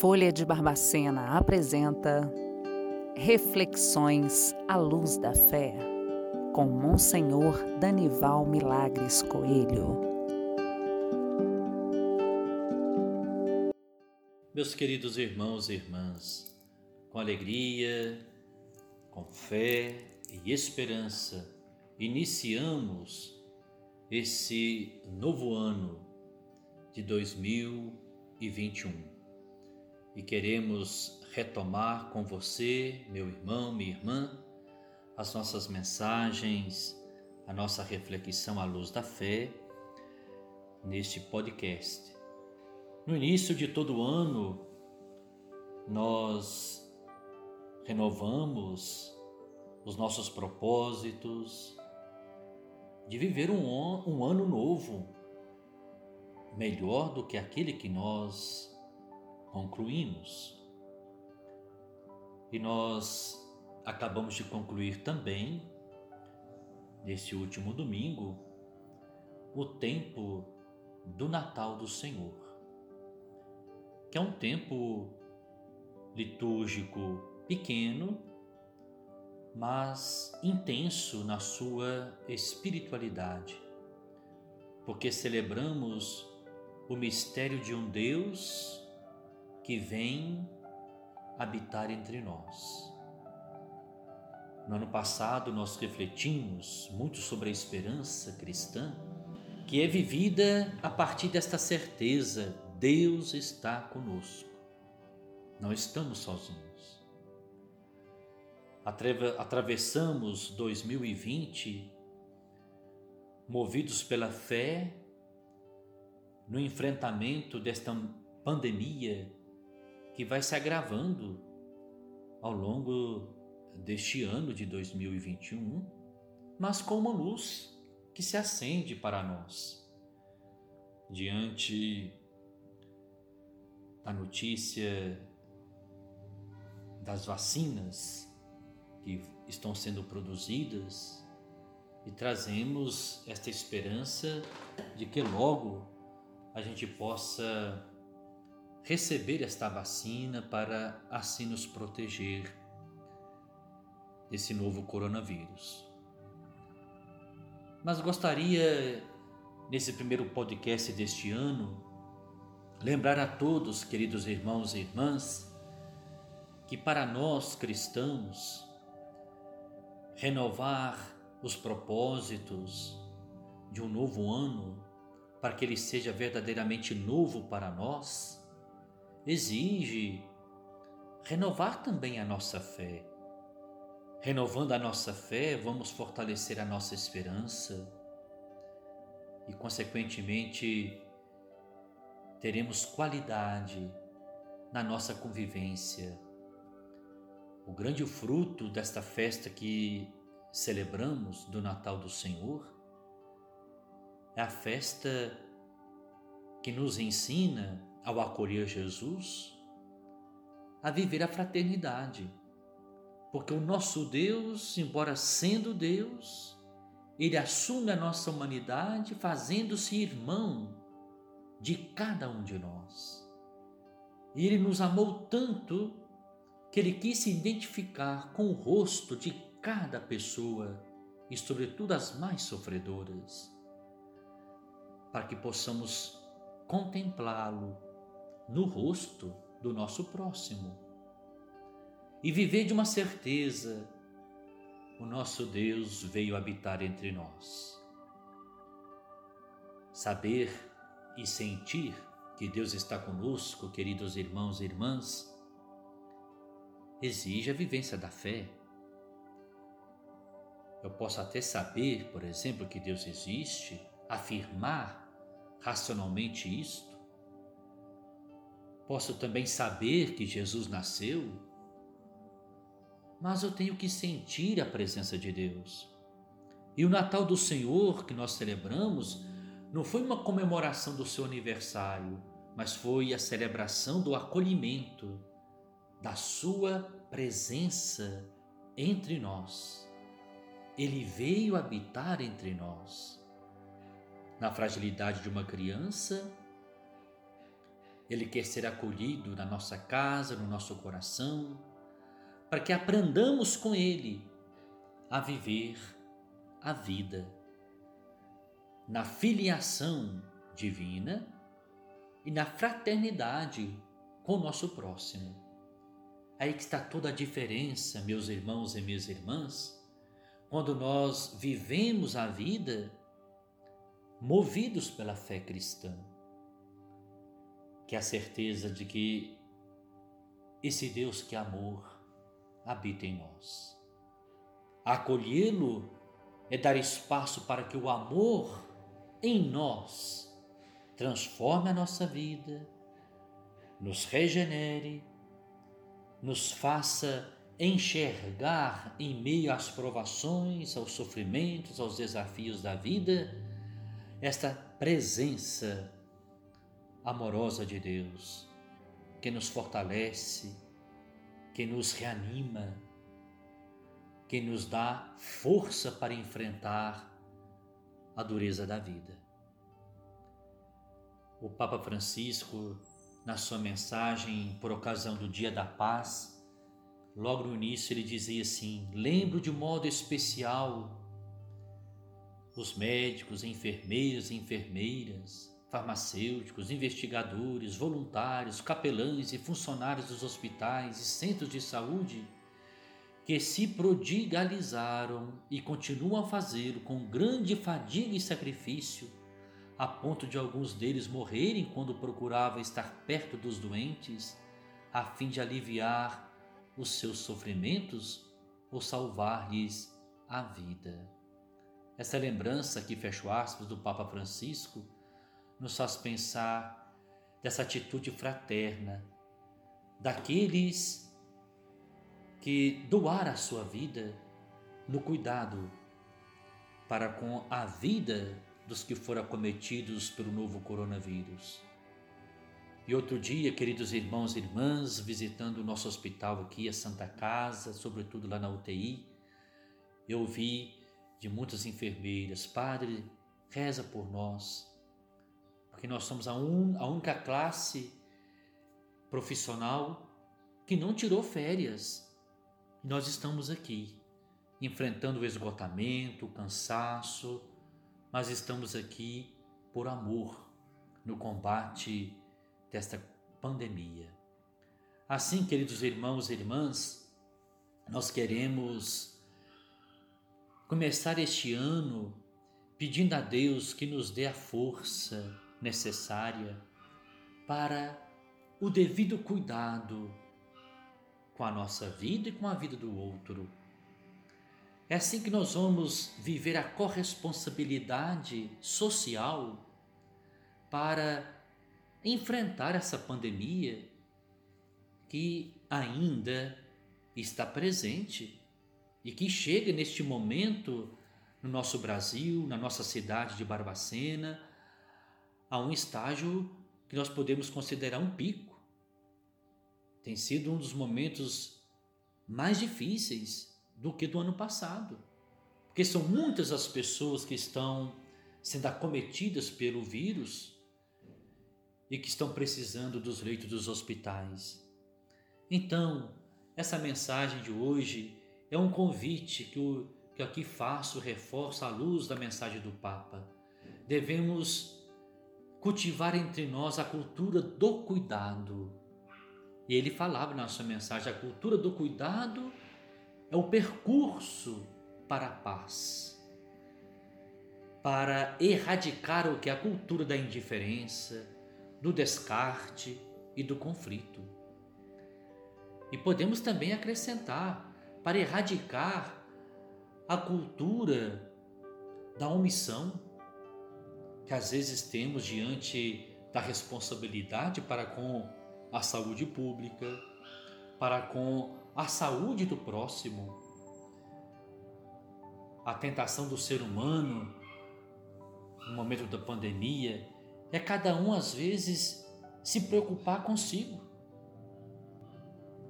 Folha de Barbacena apresenta Reflexões à Luz da Fé, com Monsenhor Danival Milagres Coelho. Meus queridos irmãos e irmãs, com alegria, com fé e esperança, iniciamos esse novo ano de 2021 e queremos retomar com você, meu irmão, minha irmã, as nossas mensagens, a nossa reflexão à luz da fé neste podcast. No início de todo ano, nós renovamos os nossos propósitos de viver um, um ano novo, melhor do que aquele que nós concluímos. E nós acabamos de concluir também, nesse último domingo, o tempo do Natal do Senhor, que é um tempo litúrgico pequeno, mas intenso na sua espiritualidade, porque celebramos o mistério de um Deus que vem habitar entre nós. No ano passado, nós refletimos muito sobre a esperança cristã, que é vivida a partir desta certeza: Deus está conosco, não estamos sozinhos. Atravessamos 2020 movidos pela fé no enfrentamento desta pandemia que vai se agravando ao longo deste ano de 2021, mas com uma luz que se acende para nós. Diante da notícia das vacinas que estão sendo produzidas e trazemos esta esperança de que logo a gente possa receber esta vacina para assim nos proteger desse novo coronavírus. Mas gostaria, nesse primeiro podcast deste ano, lembrar a todos, queridos irmãos e irmãs, que para nós cristãos, renovar os propósitos de um novo ano, para que ele seja verdadeiramente novo para nós, exige renovar também a nossa fé. Renovando a nossa fé, vamos fortalecer a nossa esperança e, consequentemente, teremos qualidade na nossa convivência. O grande fruto desta festa que celebramos do Natal do Senhor é a festa que nos ensina ao acolher Jesus, a viver a fraternidade. Porque o nosso Deus, embora sendo Deus, ele assume a nossa humanidade, fazendo-se irmão de cada um de nós. E ele nos amou tanto que ele quis se identificar com o rosto de cada pessoa e, sobretudo, as mais sofredoras, para que possamos contemplá-lo no rosto do nosso próximo e viver de uma certeza: o nosso Deus veio habitar entre nós. Saber e sentir que Deus está conosco, queridos irmãos e irmãs, exige a vivência da fé. Eu posso até saber, por exemplo, que Deus existe, afirmar racionalmente isto, Posso também saber que Jesus nasceu, mas eu tenho que sentir a presença de Deus. E o Natal do Senhor que nós celebramos não foi uma comemoração do seu aniversário, mas foi a celebração do acolhimento, da sua presença entre nós. Ele veio habitar entre nós. Na fragilidade de uma criança, Ele quer ser acolhido na nossa casa, no nosso coração, para que aprendamos com Ele a viver a vida na filiação divina e na fraternidade com o nosso próximo. Aí que está toda a diferença, meus irmãos e minhas irmãs, quando nós vivemos a vida movidos pela fé cristã, que a certeza de que esse Deus que é amor habita em nós. Acolhê-lo é dar espaço para que o amor em nós transforme a nossa vida, nos regenere, nos faça enxergar em meio às provações, aos sofrimentos, aos desafios da vida, esta presença amorosa de Deus, que nos fortalece, que nos reanima, que nos dá força para enfrentar a dureza da vida. O Papa Francisco, na sua mensagem por ocasião do Dia da Paz, logo no início ele dizia assim: Lembro de modo especial os médicos, enfermeiros e enfermeiras, farmacêuticos, investigadores, voluntários, capelães e funcionários dos hospitais e centros de saúde que se prodigalizaram e continuam a fazê-lo com grande fadiga e sacrifício, a ponto de alguns deles morrerem quando procuravam estar perto dos doentes, a fim de aliviar os seus sofrimentos ou salvar-lhes a vida. Essa lembrança que fecho aspas do Papa Francisco nos faz pensar dessa atitude fraterna daqueles que doar a sua vida no cuidado para com a vida dos que foram acometidos pelo novo coronavírus. E outro dia, queridos irmãos e irmãs, visitando o nosso hospital aqui, a Santa Casa, sobretudo lá na UTI, eu ouvi de muitas enfermeiras, Padre, reza por nós, porque nós somos a, un, a única classe profissional que não tirou férias nós estamos aqui, enfrentando o esgotamento, o cansaço, mas estamos aqui por amor no combate desta pandemia. Assim, queridos irmãos e irmãs, nós queremos começar este ano pedindo a Deus que nos dê a força necessária para o devido cuidado com a nossa vida e com a vida do outro. É assim que nós vamos viver a corresponsabilidade social para enfrentar essa pandemia que ainda está presente e que chega neste momento no nosso Brasil, na nossa cidade de Barbacena, a um estágio que nós podemos considerar um pico tem sido um dos momentos mais difíceis do que do ano passado, porque são muitas as pessoas que estão sendo acometidas pelo vírus e que estão precisando dos leitos dos hospitais. Então, essa mensagem de hoje é um convite que, o, que aqui faço, reforço à luz da mensagem do Papa. Devemos cultivar entre nós a cultura do cuidado e ele falava na sua mensagem: a cultura do cuidado é o percurso para a paz, para erradicar o que é a cultura da indiferença, do descarte e do conflito. E podemos também acrescentar para erradicar a cultura da omissão que às vezes temos diante da responsabilidade para com a saúde pública, para com a saúde do próximo. A tentação do ser humano no momento da pandemia é cada um às vezes se preocupar consigo,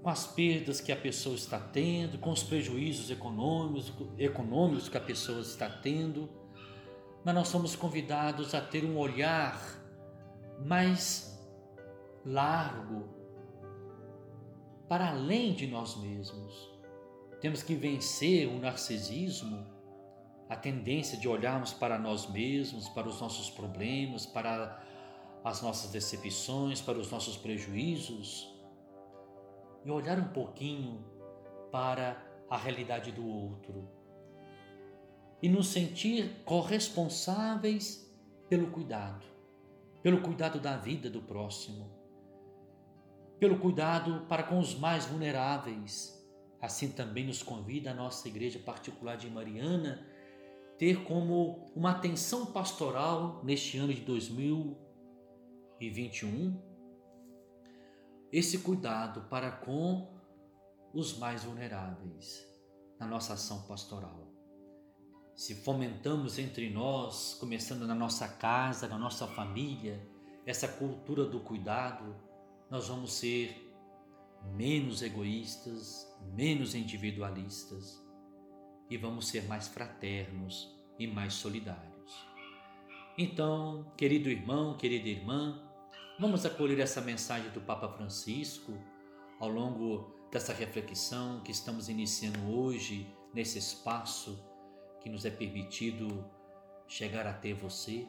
com as perdas que a pessoa está tendo, com os prejuízos econômicos, econômicos que a pessoa está tendo, mas nós somos convidados a ter um olhar mais largo, para além de nós mesmos. Temos que vencer o narcisismo, a tendência de olharmos para nós mesmos, para os nossos problemas, para as nossas decepções, para os nossos prejuízos e olhar um pouquinho para a realidade do outro e nos sentir corresponsáveis pelo cuidado, pelo cuidado da vida do próximo, pelo cuidado para com os mais vulneráveis. Assim também nos convida a nossa igreja particular de Mariana ter como uma atenção pastoral neste ano de 2021 esse cuidado para com os mais vulneráveis na nossa ação pastoral. Se fomentamos entre nós, começando na nossa casa, na nossa família, essa cultura do cuidado, nós vamos ser menos egoístas, menos individualistas e vamos ser mais fraternos e mais solidários. Então, querido irmão, querida irmã, vamos acolher essa mensagem do Papa Francisco ao longo dessa reflexão que estamos iniciando hoje nesse espaço que nos é permitido chegar até você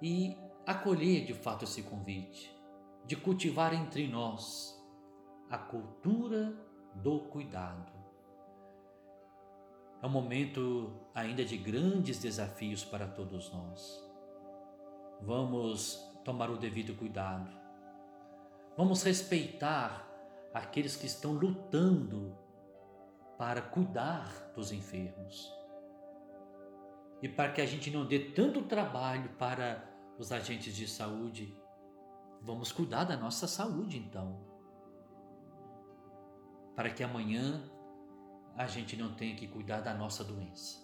e acolher de fato esse convite de cultivar entre nós a cultura do cuidado é um momento ainda de grandes desafios para todos nós. Vamos tomar o devido cuidado. Vamos respeitar aqueles que estão lutando para cuidar dos enfermos. E para que a gente não dê tanto trabalho para os agentes de saúde, vamos cuidar da nossa saúde então. Para que amanhã a gente não tenha que cuidar da nossa doença.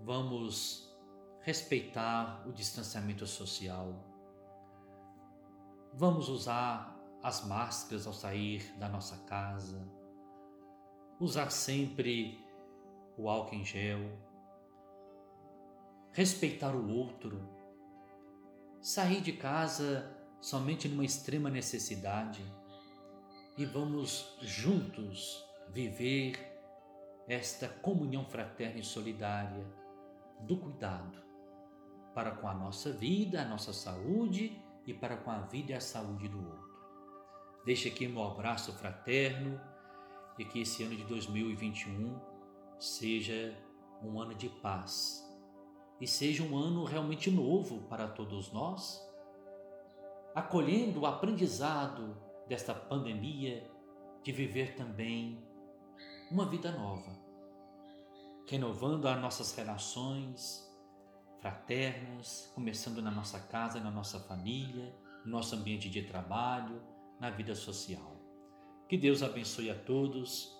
Vamos respeitar o distanciamento social. Vamos usar as máscaras ao sair da nossa casa. Usar sempre o álcool em gel. Respeitar o outro. Sair de casa somente numa extrema necessidade e vamos juntos viver esta comunhão fraterna e solidária do cuidado para com a nossa vida, a nossa saúde e para com a vida e a saúde do outro. Deixe aqui meu abraço fraterno e que esse ano de 2021 seja um ano de paz e seja um ano realmente novo para todos nós, acolhendo o aprendizado desta pandemia, de viver também uma vida nova, renovando as nossas relações fraternas, começando na nossa casa, na nossa família, no nosso ambiente de trabalho, na vida social. Que Deus abençoe a todos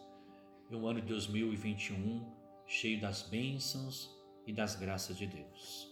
e um ano de 2021 cheio das bênçãos e das graças de Deus.